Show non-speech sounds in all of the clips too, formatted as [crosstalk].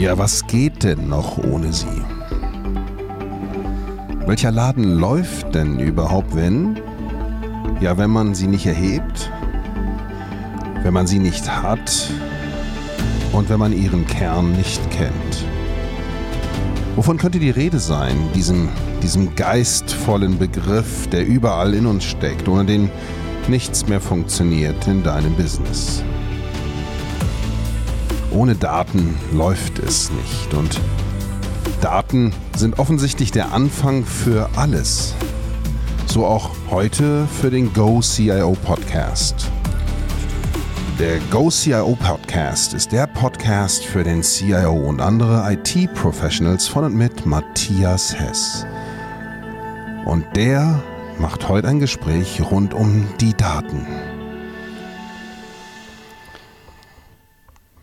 Ja, was geht denn noch ohne sie? Welcher Laden läuft denn überhaupt, wenn? Ja, wenn man sie nicht erhebt, wenn man sie nicht hat und wenn man ihren Kern nicht kennt. Wovon könnte die Rede sein, diesem, diesem geistvollen Begriff, der überall in uns steckt, ohne den nichts mehr funktioniert in deinem Business? Ohne Daten läuft es nicht und Daten sind offensichtlich der Anfang für alles. So auch heute für den Go CIO Podcast. Der Go CIO Podcast ist der Podcast für den CIO und andere IT-Professionals von und mit Matthias Hess. Und der macht heute ein Gespräch rund um die Daten.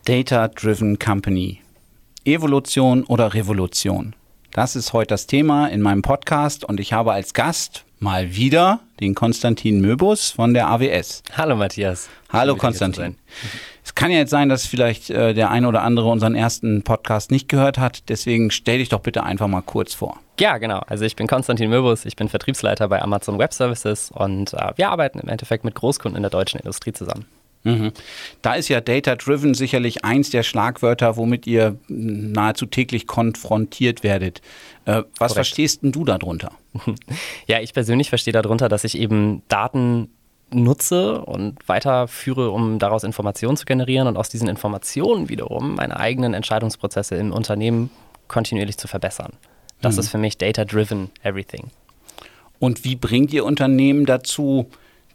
Data-Driven Company. Evolution oder Revolution? Das ist heute das Thema in meinem Podcast und ich habe als Gast mal wieder den Konstantin Möbus von der AWS. Hallo Matthias. Hallo Konstantin. Es kann ja jetzt sein, dass vielleicht äh, der ein oder andere unseren ersten Podcast nicht gehört hat. Deswegen stell dich doch bitte einfach mal kurz vor. Ja, genau. Also ich bin Konstantin Möbus, ich bin Vertriebsleiter bei Amazon Web Services und äh, wir arbeiten im Endeffekt mit Großkunden in der deutschen Industrie zusammen. Mhm. Da ist ja Data Driven sicherlich eins der Schlagwörter, womit ihr nahezu täglich konfrontiert werdet. Äh, was Korrekt. verstehst denn du darunter? [laughs] Ja, ich persönlich verstehe darunter, dass ich eben Daten nutze und weiterführe, um daraus Informationen zu generieren und aus diesen Informationen wiederum meine eigenen Entscheidungsprozesse im Unternehmen kontinuierlich zu verbessern. Das mhm. ist für mich Data-Driven Everything. Und wie bringt ihr Unternehmen dazu,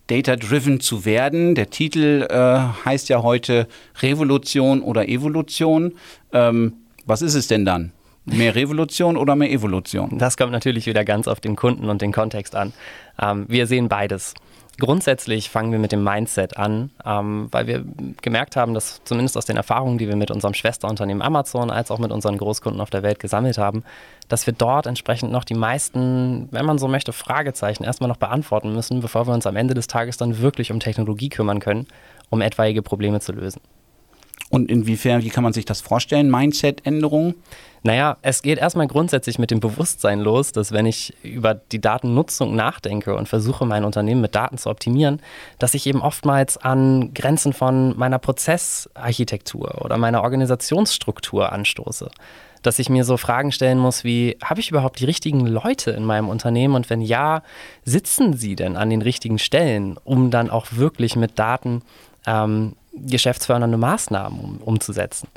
Data-Driven zu werden? Der Titel äh, heißt ja heute Revolution oder Evolution. Ähm, was ist es denn dann? Mehr Revolution oder mehr Evolution? Das kommt natürlich wieder ganz auf den Kunden und den Kontext an. Ähm, wir sehen beides. Grundsätzlich fangen wir mit dem Mindset an, ähm, weil wir gemerkt haben, dass zumindest aus den Erfahrungen, die wir mit unserem Schwesterunternehmen Amazon als auch mit unseren Großkunden auf der Welt gesammelt haben, dass wir dort entsprechend noch die meisten, wenn man so möchte, Fragezeichen erstmal noch beantworten müssen, bevor wir uns am Ende des Tages dann wirklich um Technologie kümmern können, um etwaige Probleme zu lösen. Und inwiefern, wie kann man sich das vorstellen, Mindset-Änderungen? Naja, es geht erstmal grundsätzlich mit dem Bewusstsein los, dass wenn ich über die Datennutzung nachdenke und versuche, mein Unternehmen mit Daten zu optimieren, dass ich eben oftmals an Grenzen von meiner Prozessarchitektur oder meiner Organisationsstruktur anstoße. Dass ich mir so Fragen stellen muss wie, habe ich überhaupt die richtigen Leute in meinem Unternehmen und wenn ja, sitzen sie denn an den richtigen Stellen, um dann auch wirklich mit Daten ähm, geschäftsfördernde Maßnahmen um, umzusetzen?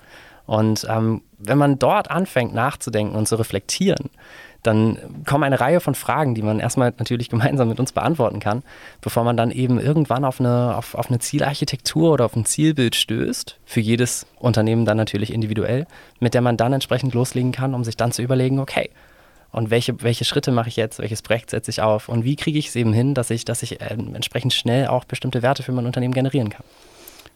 Und ähm, wenn man dort anfängt nachzudenken und zu reflektieren, dann kommen eine Reihe von Fragen, die man erstmal natürlich [laughs] gemeinsam mit uns beantworten kann, bevor man dann eben irgendwann auf eine, auf, auf eine Zielarchitektur oder auf ein Zielbild stößt, für jedes Unternehmen dann natürlich individuell, mit der man dann entsprechend loslegen kann, um sich dann zu überlegen, okay, und welche, welche Schritte mache ich jetzt, welches Projekt setze ich auf und wie kriege ich es eben hin, dass ich, dass ich äh, entsprechend schnell auch bestimmte Werte für mein Unternehmen generieren kann.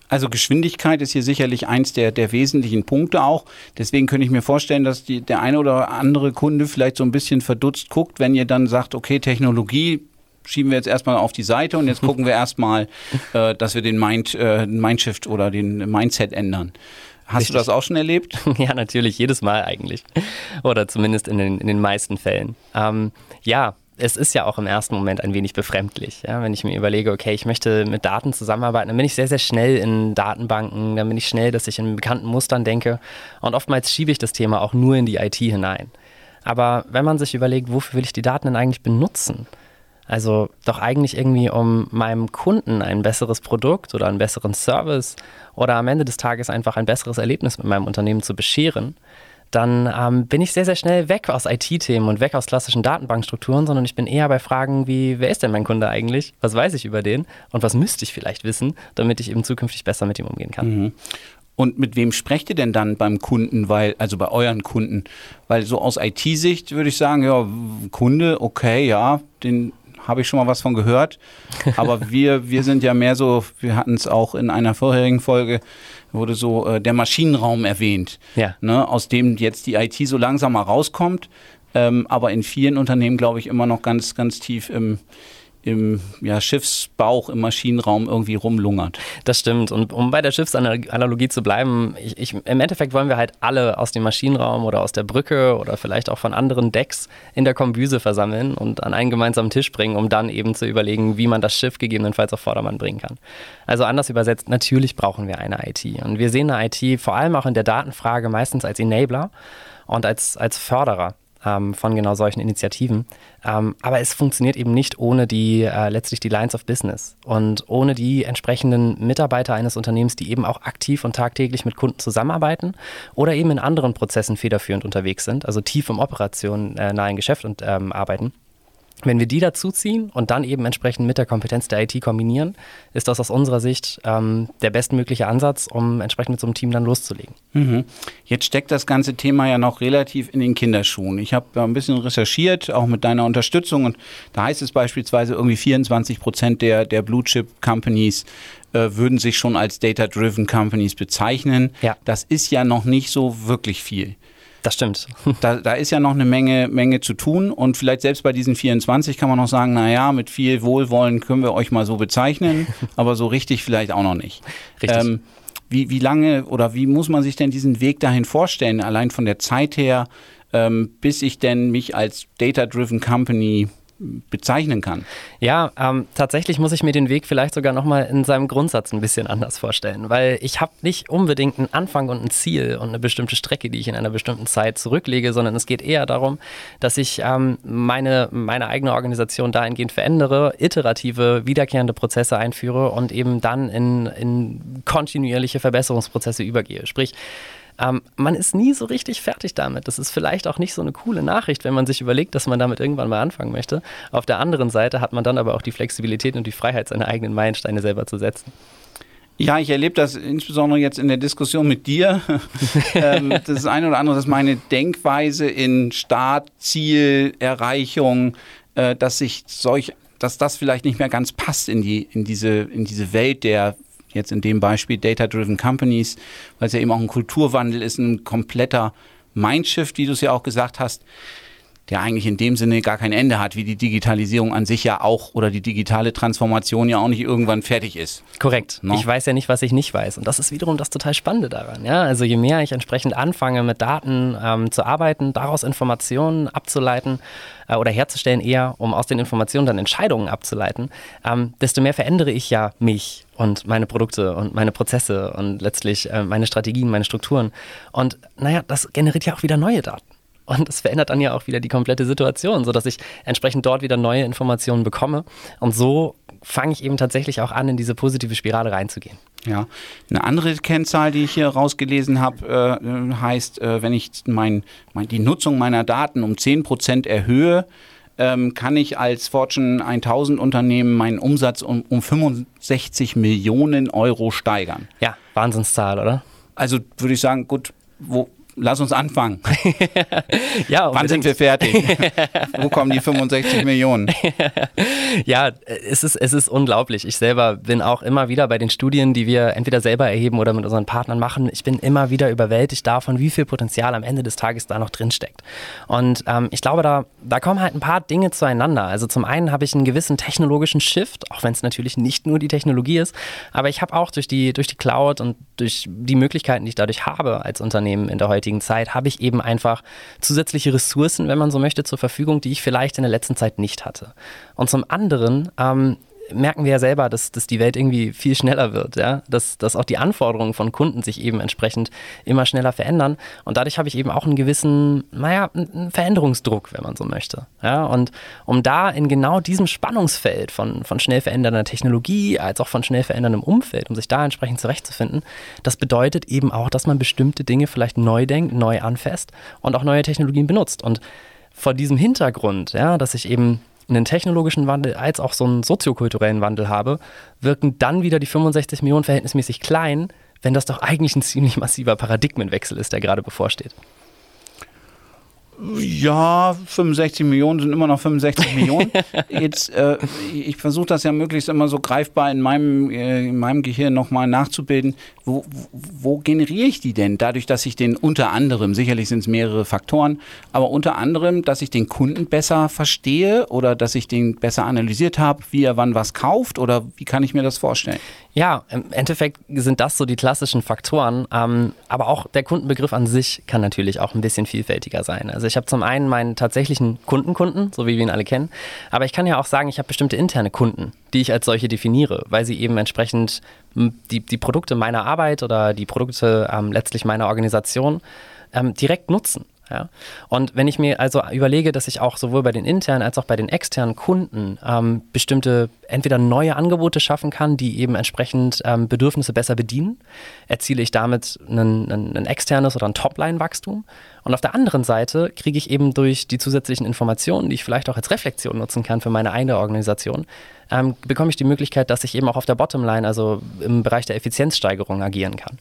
Also Geschwindigkeit ist hier sicherlich eins der, der wesentlichen Punkte auch. Deswegen könnte ich mir vorstellen, dass die, der eine oder andere Kunde vielleicht so ein bisschen verdutzt guckt, wenn ihr dann sagt, okay, Technologie schieben wir jetzt erstmal auf die Seite und jetzt gucken wir erstmal, [laughs] äh, dass wir den Mind, äh, Mindshift oder den Mindset ändern. Hast Richtig. du das auch schon erlebt? [laughs] Ja, natürlich, jedes Mal eigentlich. Oder zumindest in den, in den meisten Fällen. Ähm, ja, es ist ja auch im ersten Moment ein wenig befremdlich. Ja? Wenn ich mir überlege, okay, ich möchte mit Daten zusammenarbeiten, dann bin ich sehr, sehr schnell in Datenbanken, dann bin ich schnell, dass ich in bekannten Mustern denke und oftmals schiebe ich das Thema auch nur in die IT hinein. Aber wenn man sich überlegt, wofür will ich die Daten denn eigentlich benutzen? Also doch eigentlich irgendwie, um meinem Kunden ein besseres Produkt oder einen besseren Service oder am Ende des Tages einfach ein besseres Erlebnis mit meinem Unternehmen zu bescheren dann ähm, bin ich sehr, sehr schnell weg aus IT-Themen und weg aus klassischen Datenbankstrukturen, sondern ich bin eher bei Fragen wie, wer ist denn mein Kunde eigentlich? Was weiß ich über den? Und was müsste ich vielleicht wissen, damit ich eben zukünftig besser mit ihm umgehen kann? Mhm. Und mit wem sprecht ihr denn dann beim Kunden, weil, also bei euren Kunden? Weil so aus IT-Sicht würde ich sagen, ja, Kunde, okay, ja, den habe ich schon mal was von gehört. [laughs] Aber wir, wir sind ja mehr so, wir hatten es auch in einer vorherigen Folge, wurde so äh, der Maschinenraum erwähnt, ja. ne, aus dem jetzt die IT so langsam mal rauskommt, ähm, aber in vielen Unternehmen, glaube ich, immer noch ganz, ganz tief im, im ja, Schiffsbauch, im Maschinenraum irgendwie rumlungert. Das stimmt. Und um bei der Schiffsanalogie zu bleiben, ich, ich, im Endeffekt wollen wir halt alle aus dem Maschinenraum oder aus der Brücke oder vielleicht auch von anderen Decks in der Kombüse versammeln und an einen gemeinsamen Tisch bringen, um dann eben zu überlegen, wie man das Schiff gegebenenfalls auf Vordermann bringen kann. Also anders übersetzt, natürlich brauchen wir eine IT. Und wir sehen eine IT vor allem auch in der Datenfrage meistens als Enabler und als, als Förderer ähm, von genau solchen Initiativen. Ähm, aber es funktioniert eben nicht ohne die äh, letztlich die Lines of Business und ohne die entsprechenden Mitarbeiter eines Unternehmens, die eben auch aktiv und tagtäglich mit Kunden zusammenarbeiten oder eben in anderen Prozessen federführend unterwegs sind, also tief im Operation äh, Geschäft und ähm, arbeiten. Wenn wir die dazuziehen und dann eben entsprechend mit der Kompetenz der IT kombinieren, ist das aus unserer Sicht ähm, der bestmögliche Ansatz, um entsprechend mit so einem Team dann loszulegen. Mhm. Jetzt steckt das ganze Thema ja noch relativ in den Kinderschuhen. Ich habe ein bisschen recherchiert, auch mit deiner Unterstützung, und da heißt es beispielsweise irgendwie 24 Prozent der, der Blue Chip Companies äh, würden sich schon als Data-Driven Companies bezeichnen. Ja. Das ist ja noch nicht so wirklich viel. Das stimmt. [laughs] Da, da, ist ja noch eine Menge, Menge zu tun und vielleicht selbst bei diesen 24 kann man noch sagen, naja, mit viel Wohlwollen können wir euch mal so bezeichnen, [laughs] aber so richtig vielleicht auch noch nicht. Richtig. Ähm, wie, wie lange oder wie muss man sich denn diesen Weg dahin vorstellen, allein von der Zeit her, ähm, bis ich denn mich als Data-Driven Company bezeichnen kann. Ja, ähm, tatsächlich muss ich mir den Weg vielleicht sogar nochmal in seinem Grundsatz ein bisschen anders vorstellen, weil ich habe nicht unbedingt einen Anfang und ein Ziel und eine bestimmte Strecke, die ich in einer bestimmten Zeit zurücklege, sondern es geht eher darum, dass ich ähm, meine, meine eigene Organisation dahingehend verändere, iterative, wiederkehrende Prozesse einführe und eben dann in, in kontinuierliche Verbesserungsprozesse übergehe. Sprich, ähm, man ist nie so richtig fertig damit. Das ist vielleicht auch nicht so eine coole Nachricht, wenn man sich überlegt, dass man damit irgendwann mal anfangen möchte. Auf der anderen Seite hat man dann aber auch die Flexibilität und die Freiheit, seine eigenen Meilensteine selber zu setzen. Ja, ich erlebe das insbesondere jetzt in der Diskussion mit dir. [laughs] ähm, das eine oder andere, dass meine Denkweise in Start, Ziel, Erreichung, äh, dass sich solch, dass das vielleicht nicht mehr ganz passt in die, in diese, in diese Welt der jetzt in dem Beispiel Data-Driven Companies, weil es ja eben auch ein Kulturwandel ist, ein kompletter Mindshift, wie du es ja auch gesagt hast, der eigentlich in dem Sinne gar kein Ende hat, wie die Digitalisierung an sich ja auch oder die digitale Transformation ja auch nicht irgendwann fertig ist. Korrekt. No? Ich weiß ja nicht, was ich nicht weiß. Und das ist wiederum das total Spannende daran. Ja? Also je mehr ich entsprechend anfange, mit Daten ähm, zu arbeiten, daraus Informationen abzuleiten äh, oder herzustellen, eher um aus den Informationen dann Entscheidungen abzuleiten, ähm, desto mehr verändere ich ja mich und meine Produkte und meine Prozesse und letztlich äh, meine Strategien, meine Strukturen. Und naja, das generiert ja auch wieder neue Daten. Und das verändert dann ja auch wieder die komplette Situation, sodass ich entsprechend dort wieder neue Informationen bekomme. Und so fange ich eben tatsächlich auch an, in diese positive Spirale reinzugehen. Ja, eine andere Kennzahl, die ich hier rausgelesen habe, äh, heißt, äh, wenn ich mein, mein, die Nutzung meiner Daten um 10% erhöhe, ähm, kann ich als Fortune 1000 Unternehmen meinen Umsatz um, um 65 Millionen Euro steigern. Ja, Wahnsinnszahl, oder? Also würde ich sagen, gut, wo, lass uns anfangen. [laughs] ja, Wann sind wir fertig? Wo kommen die 65 Millionen? [laughs] ja, es ist, es ist unglaublich. Ich selber bin auch immer wieder bei den Studien, die wir entweder selber erheben oder mit unseren Partnern machen, ich bin immer wieder überwältigt davon, wie viel Potenzial am Ende des Tages da noch drin steckt. Und ähm, ich glaube, da, da kommen halt ein paar Dinge zueinander. Also zum einen habe ich einen gewissen technologischen Shift, auch wenn es natürlich nicht nur die Technologie ist, aber ich habe auch durch die, durch die Cloud und durch die Möglichkeiten, die ich dadurch habe als Unternehmen in der heutigen heutigen Zeit habe ich eben einfach zusätzliche Ressourcen, wenn man so möchte, zur Verfügung, die ich vielleicht in der letzten Zeit nicht hatte. Und zum anderen ähm, merken wir ja selber, dass, dass die Welt irgendwie viel schneller wird, ja, dass, dass auch die Anforderungen von Kunden sich eben entsprechend immer schneller verändern. Und dadurch habe ich eben auch einen gewissen, naja, einen Veränderungsdruck, wenn man so möchte, ja, und um da in genau diesem Spannungsfeld von, von schnell verändernder Technologie als auch von schnell veränderndem Umfeld, um sich da entsprechend zurechtzufinden, das bedeutet eben auch, dass man bestimmte Dinge vielleicht neu denkt, neu anfasst und auch neue Technologien benutzt. Und vor diesem Hintergrund, ja, dass ich eben einen technologischen Wandel als auch so einen soziokulturellen Wandel habe, wirken dann wieder die 65 Millionen verhältnismäßig klein, wenn das doch eigentlich ein ziemlich massiver Paradigmenwechsel ist, der gerade bevorsteht. Ja, 65 Millionen sind immer noch 65 Millionen. [laughs] Jetzt, äh, ich versuche das ja möglichst immer so greifbar in meinem, äh, in meinem Gehirn nochmal nachzubilden. Wo, wo generiere ich die denn? Dadurch, dass ich den unter anderem, sicherlich sind es mehrere Faktoren, aber unter anderem, dass ich den Kunden besser verstehe oder dass ich den besser analysiert habe, wie er wann was kauft oder wie kann ich mir das vorstellen? Ja, im Endeffekt sind das so die klassischen Faktoren, ähm, aber auch der Kundenbegriff an sich kann natürlich auch ein bisschen vielfältiger sein. Also ich habe zum einen meinen tatsächlichen Kundenkunden, so wie wir ihn alle kennen, aber ich kann ja auch sagen, ich habe bestimmte interne Kunden, die ich als solche definiere, weil sie eben entsprechend die, die Produkte meiner Arbeit oder die Produkte ähm, letztlich meiner Organisation ähm, direkt nutzen. Ja? Und wenn ich mir also überlege, dass ich auch sowohl bei den internen als auch bei den externen Kunden ähm, bestimmte entweder neue Angebote schaffen kann, die eben entsprechend ähm, Bedürfnisse besser bedienen, erziele ich damit ein, externes oder ein Topline-Wachstum. Und auf der anderen Seite kriege ich eben durch die zusätzlichen Informationen, die ich vielleicht auch als Reflexion nutzen kann für meine eigene Organisation, ähm, bekomme ich die Möglichkeit, dass ich eben auch auf der Bottomline, also im Bereich der Effizienzsteigerung agieren kann.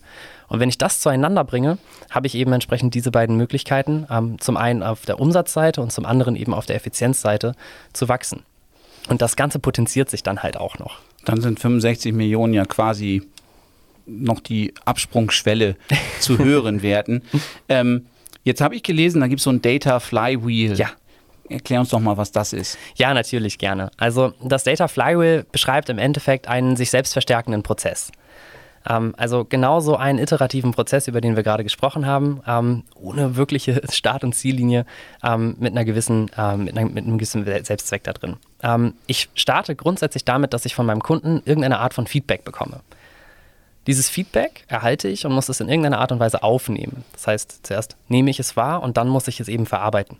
Und wenn ich das zueinander bringe, habe ich eben entsprechend diese beiden Möglichkeiten, ähm, zum einen auf der Umsatzseite und zum anderen eben auf der Effizienzseite zu wachsen. Und das Ganze potenziert sich dann halt auch noch. Dann sind 65 Millionen ja quasi noch die Absprungschwelle [laughs] zu höheren Werten. Ähm, jetzt habe ich gelesen, da gibt es so ein Data Flywheel. Ja. Erklär uns doch mal, was das ist. Ja, natürlich gerne. Also das Data Flywheel beschreibt im Endeffekt einen sich selbst verstärkenden Prozess. Ähm, also genauso einen iterativen Prozess, über den wir gerade gesprochen haben, ähm, ohne wirkliche [laughs] Start- und Ziellinie, ähm, mit, einer gewissen, ähm, mit, einer, mit, einem gewissen Selbstzweck da drin. Ähm, ich starte grundsätzlich damit, dass ich von meinem Kunden irgendeine Art von Feedback bekomme. Dieses Feedback erhalte ich und muss es in irgendeiner Art und Weise aufnehmen. Das heißt, zuerst nehme ich es wahr und dann muss ich es eben verarbeiten.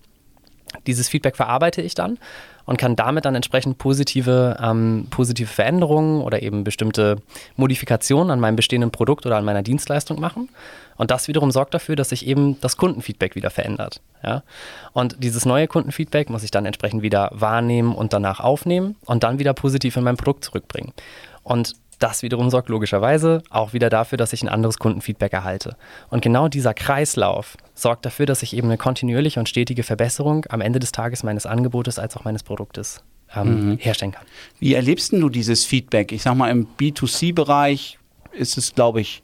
Dieses Feedback verarbeite ich dann und kann damit dann entsprechend positive, ähm, positive Veränderungen oder eben bestimmte Modifikationen an meinem bestehenden Produkt oder an meiner Dienstleistung machen. Und das wiederum sorgt dafür, dass sich eben das Kundenfeedback wieder verändert. Ja? Und dieses neue Kundenfeedback muss ich dann entsprechend wieder wahrnehmen und danach aufnehmen und dann wieder positiv in mein Produkt zurückbringen. Und das wiederum sorgt logischerweise auch wieder dafür, dass ich ein anderes Kundenfeedback erhalte. Und genau dieser Kreislauf sorgt dafür, dass ich eben eine kontinuierliche und stetige Verbesserung am Ende des Tages meines Angebotes als auch meines Produktes ähm, mhm. herstellen kann. Wie erlebst du dieses Feedback? Ich sag mal, im B2C-Bereich ist es, glaube ich,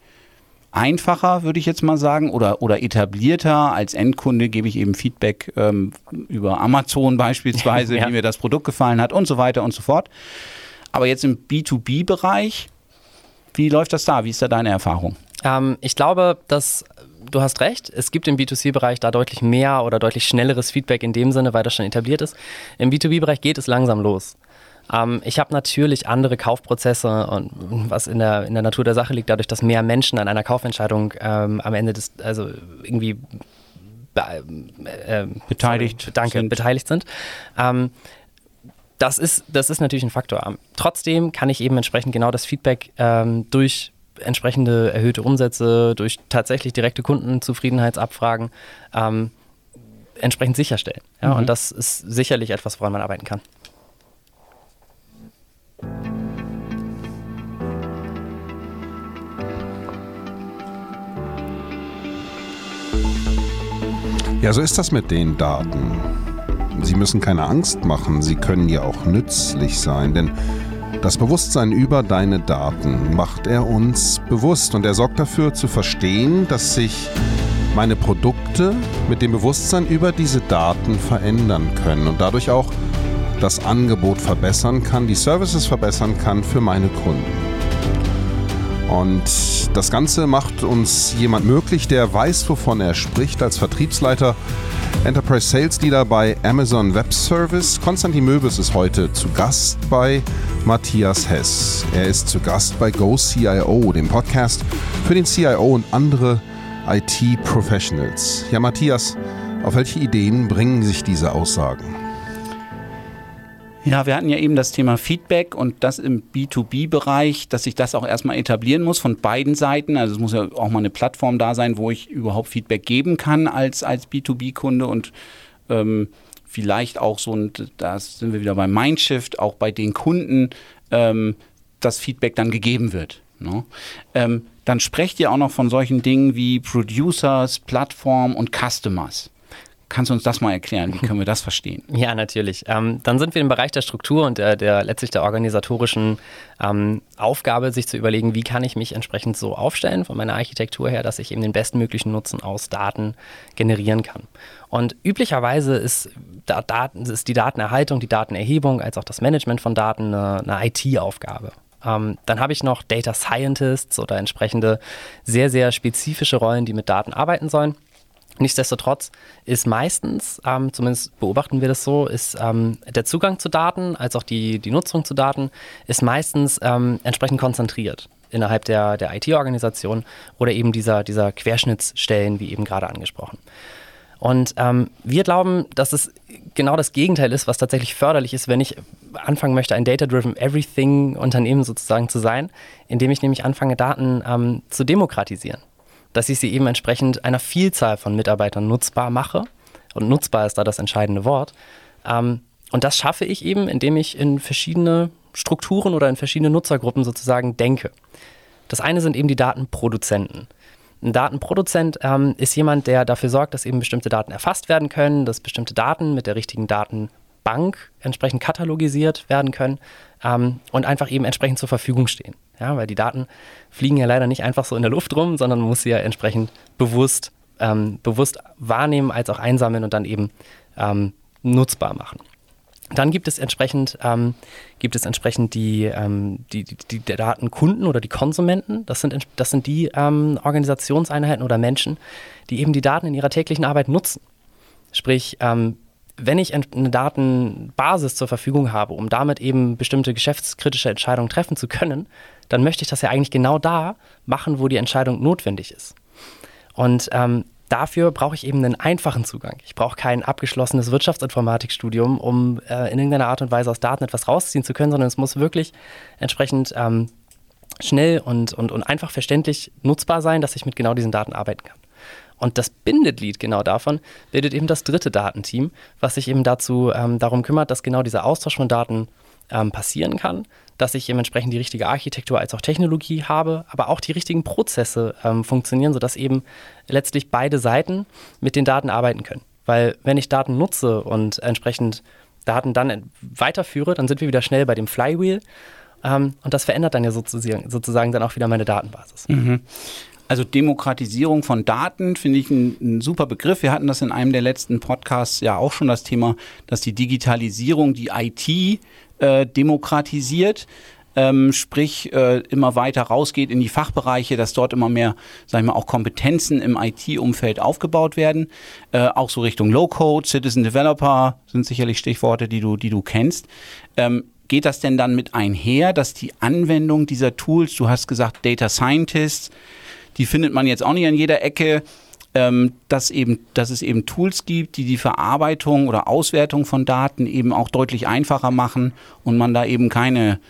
einfacher, würde ich jetzt mal sagen, oder, oder etablierter. Als Endkunde gebe ich eben Feedback ähm, über Amazon beispielsweise, [laughs] ja. wie mir das Produkt gefallen hat und so weiter und so fort. Aber jetzt im B2B-Bereich, wie läuft das da? Wie ist da deine Erfahrung? Ähm, ich glaube, dass du hast recht, es gibt im B2C-Bereich da deutlich mehr oder deutlich schnelleres Feedback in dem Sinne, weil das schon etabliert ist. Im B2B-Bereich geht es langsam los. Ähm, ich habe natürlich andere Kaufprozesse und was in der, in der Natur der Sache liegt, dadurch, dass mehr Menschen an einer Kaufentscheidung ähm, am Ende des, also irgendwie äh, äh, beteiligt danke, sind. beteiligt sind. Ähm, das ist, das ist natürlich ein Faktor. Trotzdem kann ich eben entsprechend genau das Feedback ähm, durch entsprechende erhöhte Umsätze, durch tatsächlich direkte Kundenzufriedenheitsabfragen ähm, entsprechend sicherstellen. Ja? Mhm. Und das ist sicherlich etwas, woran man arbeiten kann. Ja, so ist das mit den Daten. Sie müssen keine Angst machen, sie können ja auch nützlich sein, denn das Bewusstsein über deine Daten macht er uns bewusst. Und er sorgt dafür zu verstehen, dass sich meine Produkte mit dem Bewusstsein über diese Daten verändern können und dadurch auch das Angebot verbessern kann, die Services verbessern kann für meine Kunden. Und das Ganze macht uns jemand möglich, der weiß, wovon er spricht. Als Vertriebsleiter Enterprise Sales Leader bei Amazon Web Service. Konstantin Möbes ist heute zu Gast bei Matthias Hess. Er ist zu Gast bei GoCIO, dem Podcast für den CIO und andere IT-Professionals. Ja, Matthias, auf welche Ideen bringen sich diese Aussagen? Ja, wir hatten ja eben das Thema Feedback und das im B2B-Bereich, dass sich das auch erstmal etablieren muss von beiden Seiten. Also es muss ja auch mal eine Plattform da sein, wo ich überhaupt Feedback geben kann als, als B2B-Kunde und ähm, vielleicht auch so, und da sind wir wieder beim Mindshift, auch bei den Kunden ähm, das Feedback dann gegeben wird. Ne? Ähm, dann sprecht ihr auch noch von solchen Dingen wie Producers, Plattform und Customers. Kannst du uns das mal erklären? Wie [laughs] können wir das verstehen? Ja, natürlich. Ähm, dann sind wir im Bereich der Struktur und der, der letztlich der organisatorischen ähm, Aufgabe, sich zu überlegen, wie kann ich mich entsprechend so aufstellen von meiner Architektur her, dass ich eben den bestmöglichen Nutzen aus Daten generieren kann. Und üblicherweise ist, da, Daten, ist die Datenerhaltung, die Datenerhebung als auch das Management von Daten eine, eine IT-Aufgabe. Ähm, dann habe ich noch Data Scientists oder entsprechende sehr, sehr spezifische Rollen, die mit Daten arbeiten sollen. Nichtsdestotrotz ist meistens, ähm, zumindest beobachten wir das so, ist ähm, der Zugang zu Daten als auch die, die Nutzung zu Daten ist meistens ähm, entsprechend konzentriert innerhalb der, der IT-Organisation oder eben dieser, dieser Querschnittsstellen, wie eben gerade angesprochen. Und ähm, wir glauben, dass es genau das Gegenteil ist, was tatsächlich förderlich ist, wenn ich anfangen möchte, ein Data-Driven Everything-Unternehmen sozusagen zu sein, indem ich nämlich anfange, Daten ähm, zu demokratisieren dass ich sie eben entsprechend einer Vielzahl von Mitarbeitern nutzbar mache. Und nutzbar ist da das entscheidende Wort. Ähm, und das schaffe ich eben, indem ich in verschiedene Strukturen oder in verschiedene Nutzergruppen sozusagen denke. Das eine sind eben die Datenproduzenten. Ein Datenproduzent ähm, ist jemand, der dafür sorgt, dass eben bestimmte Daten erfasst werden können, dass bestimmte Daten mit der richtigen Datenbank entsprechend katalogisiert werden können ähm, und einfach eben entsprechend zur Verfügung stehen. Ja, weil die Daten fliegen ja leider nicht einfach so in der Luft rum, sondern man muss sie ja entsprechend bewusst, ähm, bewusst wahrnehmen, als auch einsammeln und dann eben ähm, nutzbar machen. Dann gibt es entsprechend, ähm, gibt es entsprechend die, ähm, die, die, die, Datenkunden oder die Konsumenten. Das sind, das sind die ähm, Organisationseinheiten oder Menschen, die eben die Daten in ihrer täglichen Arbeit nutzen. Sprich, ähm, wenn ich eine Datenbasis zur Verfügung habe, um damit eben bestimmte geschäftskritische Entscheidungen treffen zu können, dann möchte ich das ja eigentlich genau da machen, wo die Entscheidung notwendig ist. Und ähm, dafür brauche ich eben einen einfachen Zugang. Ich brauche kein abgeschlossenes Wirtschaftsinformatikstudium, um äh, in irgendeiner Art und Weise aus Daten etwas rausziehen zu können, sondern es muss wirklich entsprechend ähm, schnell und, und, und einfach verständlich nutzbar sein, dass ich mit genau diesen Daten arbeiten kann. Und das Bindeglied genau davon bildet eben das dritte Datenteam, was sich eben dazu ähm, darum kümmert, dass genau dieser Austausch von Daten ähm, passieren kann, dass ich entsprechend die richtige Architektur als auch Technologie habe, aber auch die richtigen Prozesse ähm, funktionieren, sodass eben letztlich beide Seiten mit den Daten arbeiten können. Weil wenn ich Daten nutze und entsprechend Daten dann weiterführe, dann sind wir wieder schnell bei dem Flywheel. Ähm, und das verändert dann ja sozusagen, sozusagen dann auch wieder meine Datenbasis. Mhm. Also Demokratisierung von Daten finde ich ein, ein, super Begriff. Wir hatten das in einem der letzten Podcasts ja auch schon das Thema, dass die Digitalisierung die IT äh, demokratisiert. Ähm, sprich äh, immer weiter rausgeht in die Fachbereiche, dass dort immer mehr, sag ich mal, auch Kompetenzen im IT-Umfeld aufgebaut werden. Äh, auch so Richtung Low-Code, Citizen Developer sind sicherlich Stichworte, die du, die du kennst. Ähm, geht das denn dann mit einher, dass die Anwendung dieser Tools, du hast gesagt Data Scientists, die findet man jetzt auch nicht an jeder Ecke. Ähm, dass, eben, dass es eben Tools gibt, die die Verarbeitung oder Auswertung von Daten eben auch deutlich einfacher machen und man da eben keine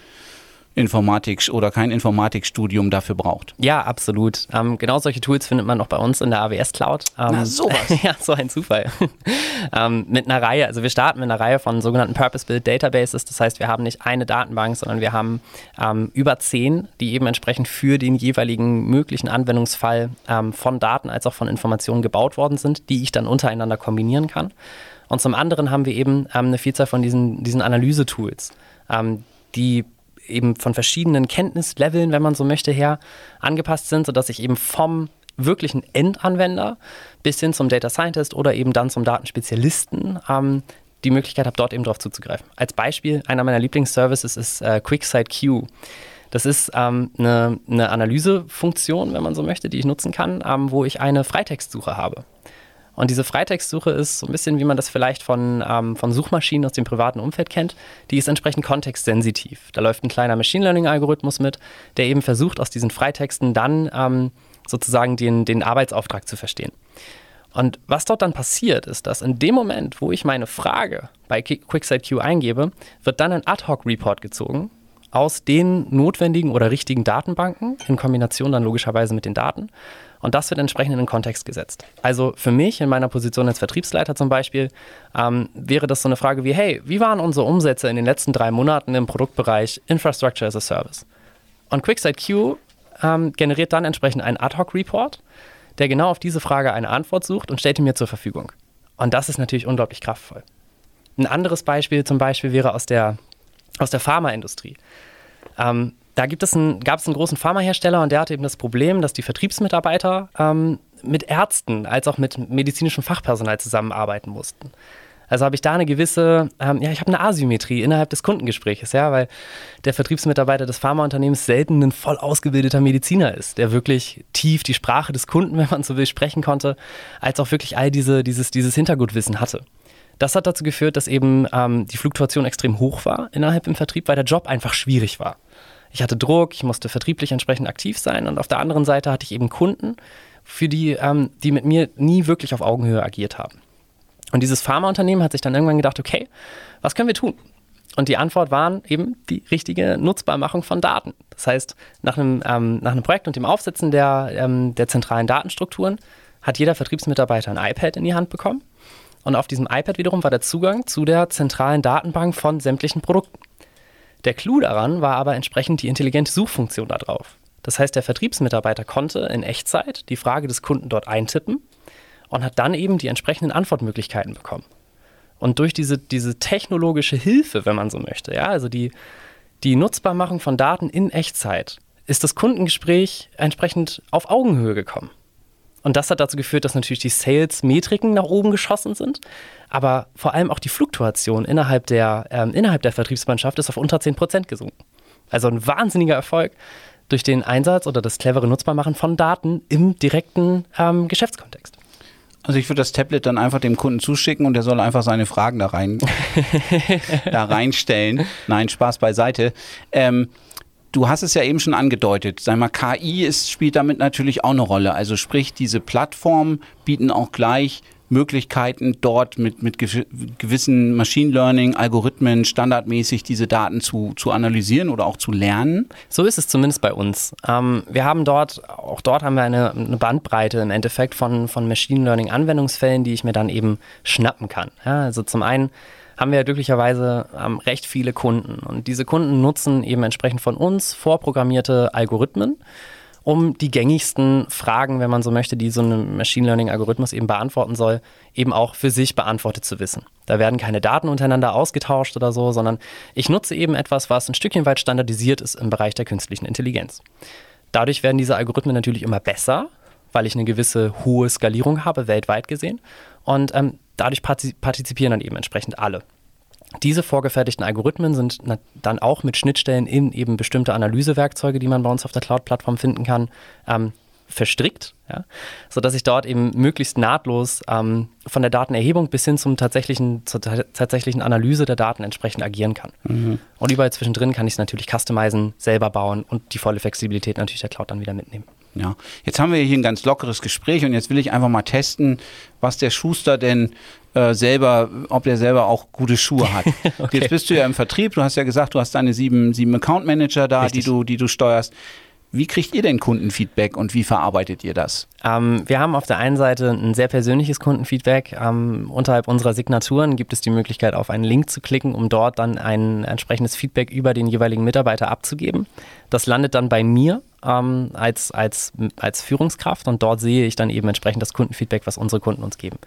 Informatik oder kein Informatikstudium dafür braucht. Ja, absolut. Ähm, genau solche Tools findet man auch bei uns in der AWS Cloud. Ähm, Na, sowas. [laughs] ja, so ein Zufall. [laughs] ähm, mit einer Reihe, also wir starten mit einer Reihe von sogenannten Purpose-Built Databases. Das heißt, wir haben nicht eine Datenbank, sondern wir haben ähm, über zehn, die eben entsprechend für den jeweiligen möglichen Anwendungsfall ähm, von Daten als auch von Informationen gebaut worden sind, die ich dann untereinander kombinieren kann. Und zum anderen haben wir eben ähm, eine Vielzahl von diesen, diesen Analyse-Tools, die eben von verschiedenen Kenntnisleveln, wenn man so möchte, her angepasst sind, sodass ich eben vom wirklichen Endanwender bis hin zum Data Scientist oder eben dann zum Datenspezialisten ähm, die Möglichkeit habe, dort eben drauf zuzugreifen. Als Beispiel, einer meiner Lieblingsservices ist äh, QuickSight Q. Das ist ähm, eine, eine, Analysefunktion, wenn man so möchte, die ich nutzen kann, ähm, wo ich eine Freitextsuche habe. Und diese Freitextsuche ist so ein bisschen, wie man das vielleicht von, ähm, von Suchmaschinen aus dem privaten Umfeld kennt. Die ist entsprechend kontextsensitiv. Da läuft ein kleiner Machine Learning-Algorithmus mit, der eben versucht, aus diesen Freitexten dann ähm, sozusagen den, den Arbeitsauftrag zu verstehen. Und was dort dann passiert, ist, dass in dem Moment, wo ich meine Frage bei QuickSight eingebe, wird dann ein Ad-Hoc-Report gezogen aus den notwendigen oder richtigen Datenbanken in Kombination dann logischerweise mit den Daten und das wird entsprechend in den Kontext gesetzt. Also für mich in meiner Position als Vertriebsleiter zum Beispiel ähm, wäre das so eine Frage wie, hey, wie waren unsere Umsätze in den letzten drei Monaten im Produktbereich Infrastructure as a Service? Und QuickSight Q ähm, generiert dann entsprechend einen Ad-Hoc-Report, der genau auf diese Frage eine Antwort sucht und stellt ihn mir zur Verfügung. Und das ist natürlich unglaublich kraftvoll. Ein anderes Beispiel zum Beispiel wäre aus der, aus der Pharmaindustrie. Ähm, da gibt es einen, gab es einen großen Pharmahersteller und der hatte eben das Problem, dass die Vertriebsmitarbeiter ähm, mit Ärzten als auch mit medizinischem Fachpersonal zusammenarbeiten mussten. Also habe ich da eine gewisse, ähm, ja, ich habe eine Asymmetrie innerhalb des Kundengespräches, ja, weil der Vertriebsmitarbeiter des Pharmaunternehmens selten ein voll ausgebildeter Mediziner ist, der wirklich tief die Sprache des Kunden, [laughs] wenn man so will, sprechen konnte, als auch wirklich all diese, dieses, dieses Hintergrundwissen hatte. Das hat dazu geführt, dass eben ähm, die Fluktuation extrem hoch war innerhalb im Vertrieb, weil der Job einfach schwierig war. Ich hatte Druck, ich musste vertrieblich entsprechend aktiv sein und auf der anderen Seite hatte ich eben Kunden, für die, ähm, die mit mir nie wirklich auf Augenhöhe agiert haben. Und dieses Pharmaunternehmen hat sich dann irgendwann gedacht, okay, was können wir tun? Und die Antwort waren eben die richtige Nutzbarmachung von Daten. Das heißt, nach einem, ähm, nach einem Projekt und dem Aufsetzen der, ähm, der zentralen Datenstrukturen hat jeder Vertriebsmitarbeiter ein iPad in die Hand bekommen. Und auf diesem iPad wiederum war der Zugang zu der zentralen Datenbank von sämtlichen Produkten. Der Clou daran war aber entsprechend die intelligente Suchfunktion da drauf. Das heißt, der Vertriebsmitarbeiter konnte in Echtzeit die Frage des Kunden dort eintippen und hat dann eben die entsprechenden Antwortmöglichkeiten bekommen. Und durch diese, diese technologische Hilfe, wenn man so möchte, ja, also die, die Nutzbarmachung von Daten in Echtzeit, ist das Kundengespräch entsprechend auf Augenhöhe gekommen. Und das hat dazu geführt, dass natürlich die Sales-Metriken nach oben geschossen sind, aber vor allem auch die Fluktuation innerhalb der, ähm, innerhalb der Vertriebsmannschaft ist auf unter 10% gesunken. Also ein wahnsinniger Erfolg durch den Einsatz oder das clevere Nutzbarmachen von Daten im direkten ähm, Geschäftskontext. Also ich würde das Tablet dann einfach dem Kunden zuschicken und der soll einfach seine Fragen da rein [laughs] da reinstellen. Nein, Spaß beiseite. Ähm, du hast es ja eben schon angedeutet. Sag mal, KI ist, spielt damit natürlich auch eine Rolle. Also sprich, diese Plattformen bieten auch gleich Möglichkeiten, dort mit, mit gewissen Machine Learning, Algorithmen standardmäßig diese Daten zu, zu analysieren oder auch zu lernen? So ist es zumindest bei uns. Ähm, wir haben dort, auch dort haben wir eine, eine, Bandbreite im Endeffekt von, von Machine Learning Anwendungsfällen, die ich mir dann eben schnappen kann. Ja, also zum einen haben wir glücklicherweise ähm, recht viele Kunden und diese Kunden nutzen eben entsprechend von uns vorprogrammierte Algorithmen um die gängigsten Fragen, wenn man so möchte, die so ein Machine Learning-Algorithmus eben beantworten soll, eben auch für sich beantwortet zu wissen. Da werden keine Daten untereinander ausgetauscht oder so, sondern ich nutze eben etwas, was ein Stückchen weit standardisiert ist im Bereich der künstlichen Intelligenz. Dadurch werden diese Algorithmen natürlich immer besser, weil ich eine gewisse hohe Skalierung habe, weltweit gesehen. Und ähm, dadurch partizipieren dann eben entsprechend alle. Diese vorgefertigten Algorithmen sind dann auch mit Schnittstellen in eben bestimmte Analysewerkzeuge, die man bei uns auf der Cloud-Plattform finden kann, ähm, verstrickt, ja, sodass ich dort eben möglichst nahtlos ähm, von der Datenerhebung bis hin zum tatsächlichen, zur tatsächlichen Analyse der Daten entsprechend agieren kann. Mhm. Und überall zwischendrin kann ich es natürlich customizen, selber bauen und die volle Flexibilität natürlich der Cloud dann wieder mitnehmen. Ja, jetzt haben wir hier ein ganz lockeres Gespräch und jetzt will ich einfach mal testen, was der Schuster denn äh, selber, ob der selber auch gute Schuhe hat. [laughs] okay. Jetzt bist du ja im Vertrieb, du hast ja gesagt, du hast deine sieben, sieben Account Manager da, die du, die du steuerst. Wie kriegt ihr denn Kundenfeedback und wie verarbeitet ihr das? Ähm, wir haben auf der einen Seite ein sehr persönliches Kundenfeedback. Ähm, unterhalb unserer Signaturen gibt es die Möglichkeit, auf einen Link zu klicken, um dort dann ein entsprechendes Feedback über den jeweiligen Mitarbeiter abzugeben. Das landet dann bei mir ähm, als, als, als Führungskraft und dort sehe ich dann eben entsprechend das Kundenfeedback, was unsere Kunden uns geben.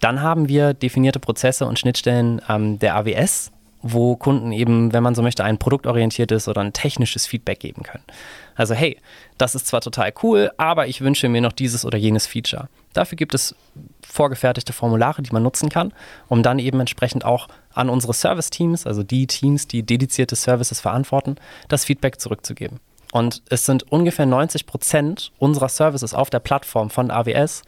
Dann haben wir definierte Prozesse und Schnittstellen ähm, der AWS, wo Kunden eben, wenn man so möchte, ein produktorientiertes oder ein technisches Feedback geben können. Also hey, das ist zwar total cool, aber ich wünsche mir noch dieses oder jenes Feature. Dafür gibt es vorgefertigte Formulare, die man nutzen kann, um dann eben entsprechend auch an unsere Service-Teams, also die Teams, die dedizierte Services verantworten, das Feedback zurückzugeben. Und es sind ungefähr 90 Prozent unserer Services auf der Plattform von AWS,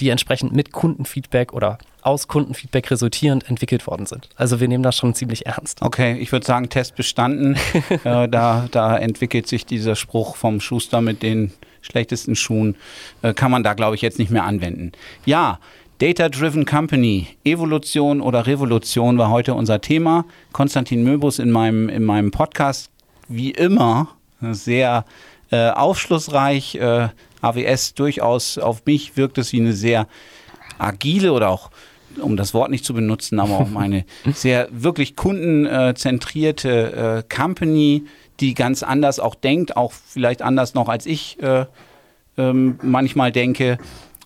die entsprechend mit Kundenfeedback oder aus Kundenfeedback resultierend entwickelt worden sind. Also wir nehmen das schon ziemlich ernst. Okay, ich würde sagen, Test bestanden. [laughs] äh, da, da entwickelt sich dieser Spruch vom Schuster mit den schlechtesten Schuhen, äh, kann man da, glaube ich, jetzt nicht mehr anwenden. Ja, Data-Driven Company, Evolution oder Revolution war heute unser Thema. Konstantin Möbus in meinem, in meinem Podcast, wie immer, sehr äh, aufschlussreich. Äh, AWS durchaus auf mich wirkt es wie eine sehr agile oder auch um das Wort nicht zu benutzen, aber auch eine [laughs] sehr wirklich kundenzentrierte äh, Company, die ganz anders auch denkt, auch vielleicht anders noch als ich äh, ähm, manchmal denke.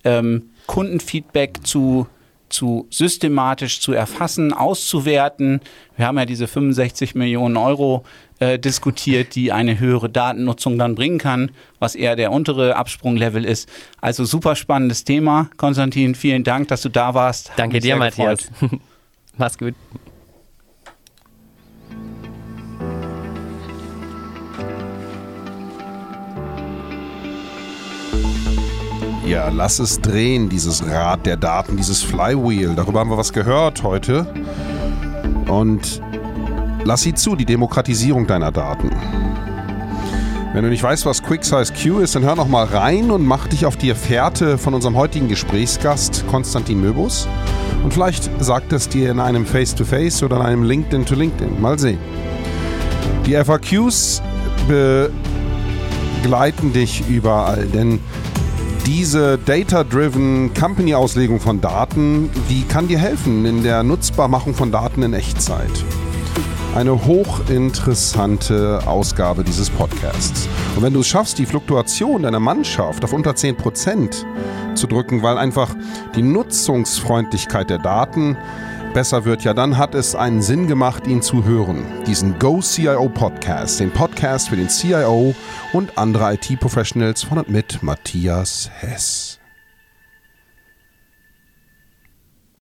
Ähm, Kundenfeedback zu zu systematisch zu erfassen, auszuwerten. Wir haben ja diese 65 Millionen Euro äh, diskutiert, die eine höhere Datennutzung dann bringen kann, was eher der untere Absprunglevel ist. Also super spannendes Thema. Konstantin, vielen Dank, dass du da warst. Danke dir, Matthias. [laughs] Mach's gut. Ja, lass es drehen, dieses Rad der Daten, dieses Flywheel. Darüber haben wir was gehört heute. Und lass sie zu, die Demokratisierung deiner Daten. Wenn du nicht weißt, was Quick Size Q ist, dann hör noch mal rein und mach dich auf die Fährte von unserem heutigen Gesprächsgast Konstantin Möbus. Und vielleicht sagt es dir in einem Face-to-Face -face oder in einem LinkedIn-to-LinkedIn. Mal sehen. Die FAQs begleiten dich überall, denn diese Data-Driven Company-Auslegung von Daten, die kann dir helfen in der Nutzbarmachung von Daten in Echtzeit. Eine hochinteressante Ausgabe dieses Podcasts. Und wenn du es schaffst, die Fluktuation deiner Mannschaft auf unter 10% zu drücken, weil einfach die Nutzungsfreundlichkeit der Daten besser wird, ja, dann hat es einen Sinn gemacht, ihn zu hören. Diesen Go CIO Podcast, den Podcast für den CIO und andere IT-Professionals von und mit Matthias Hess.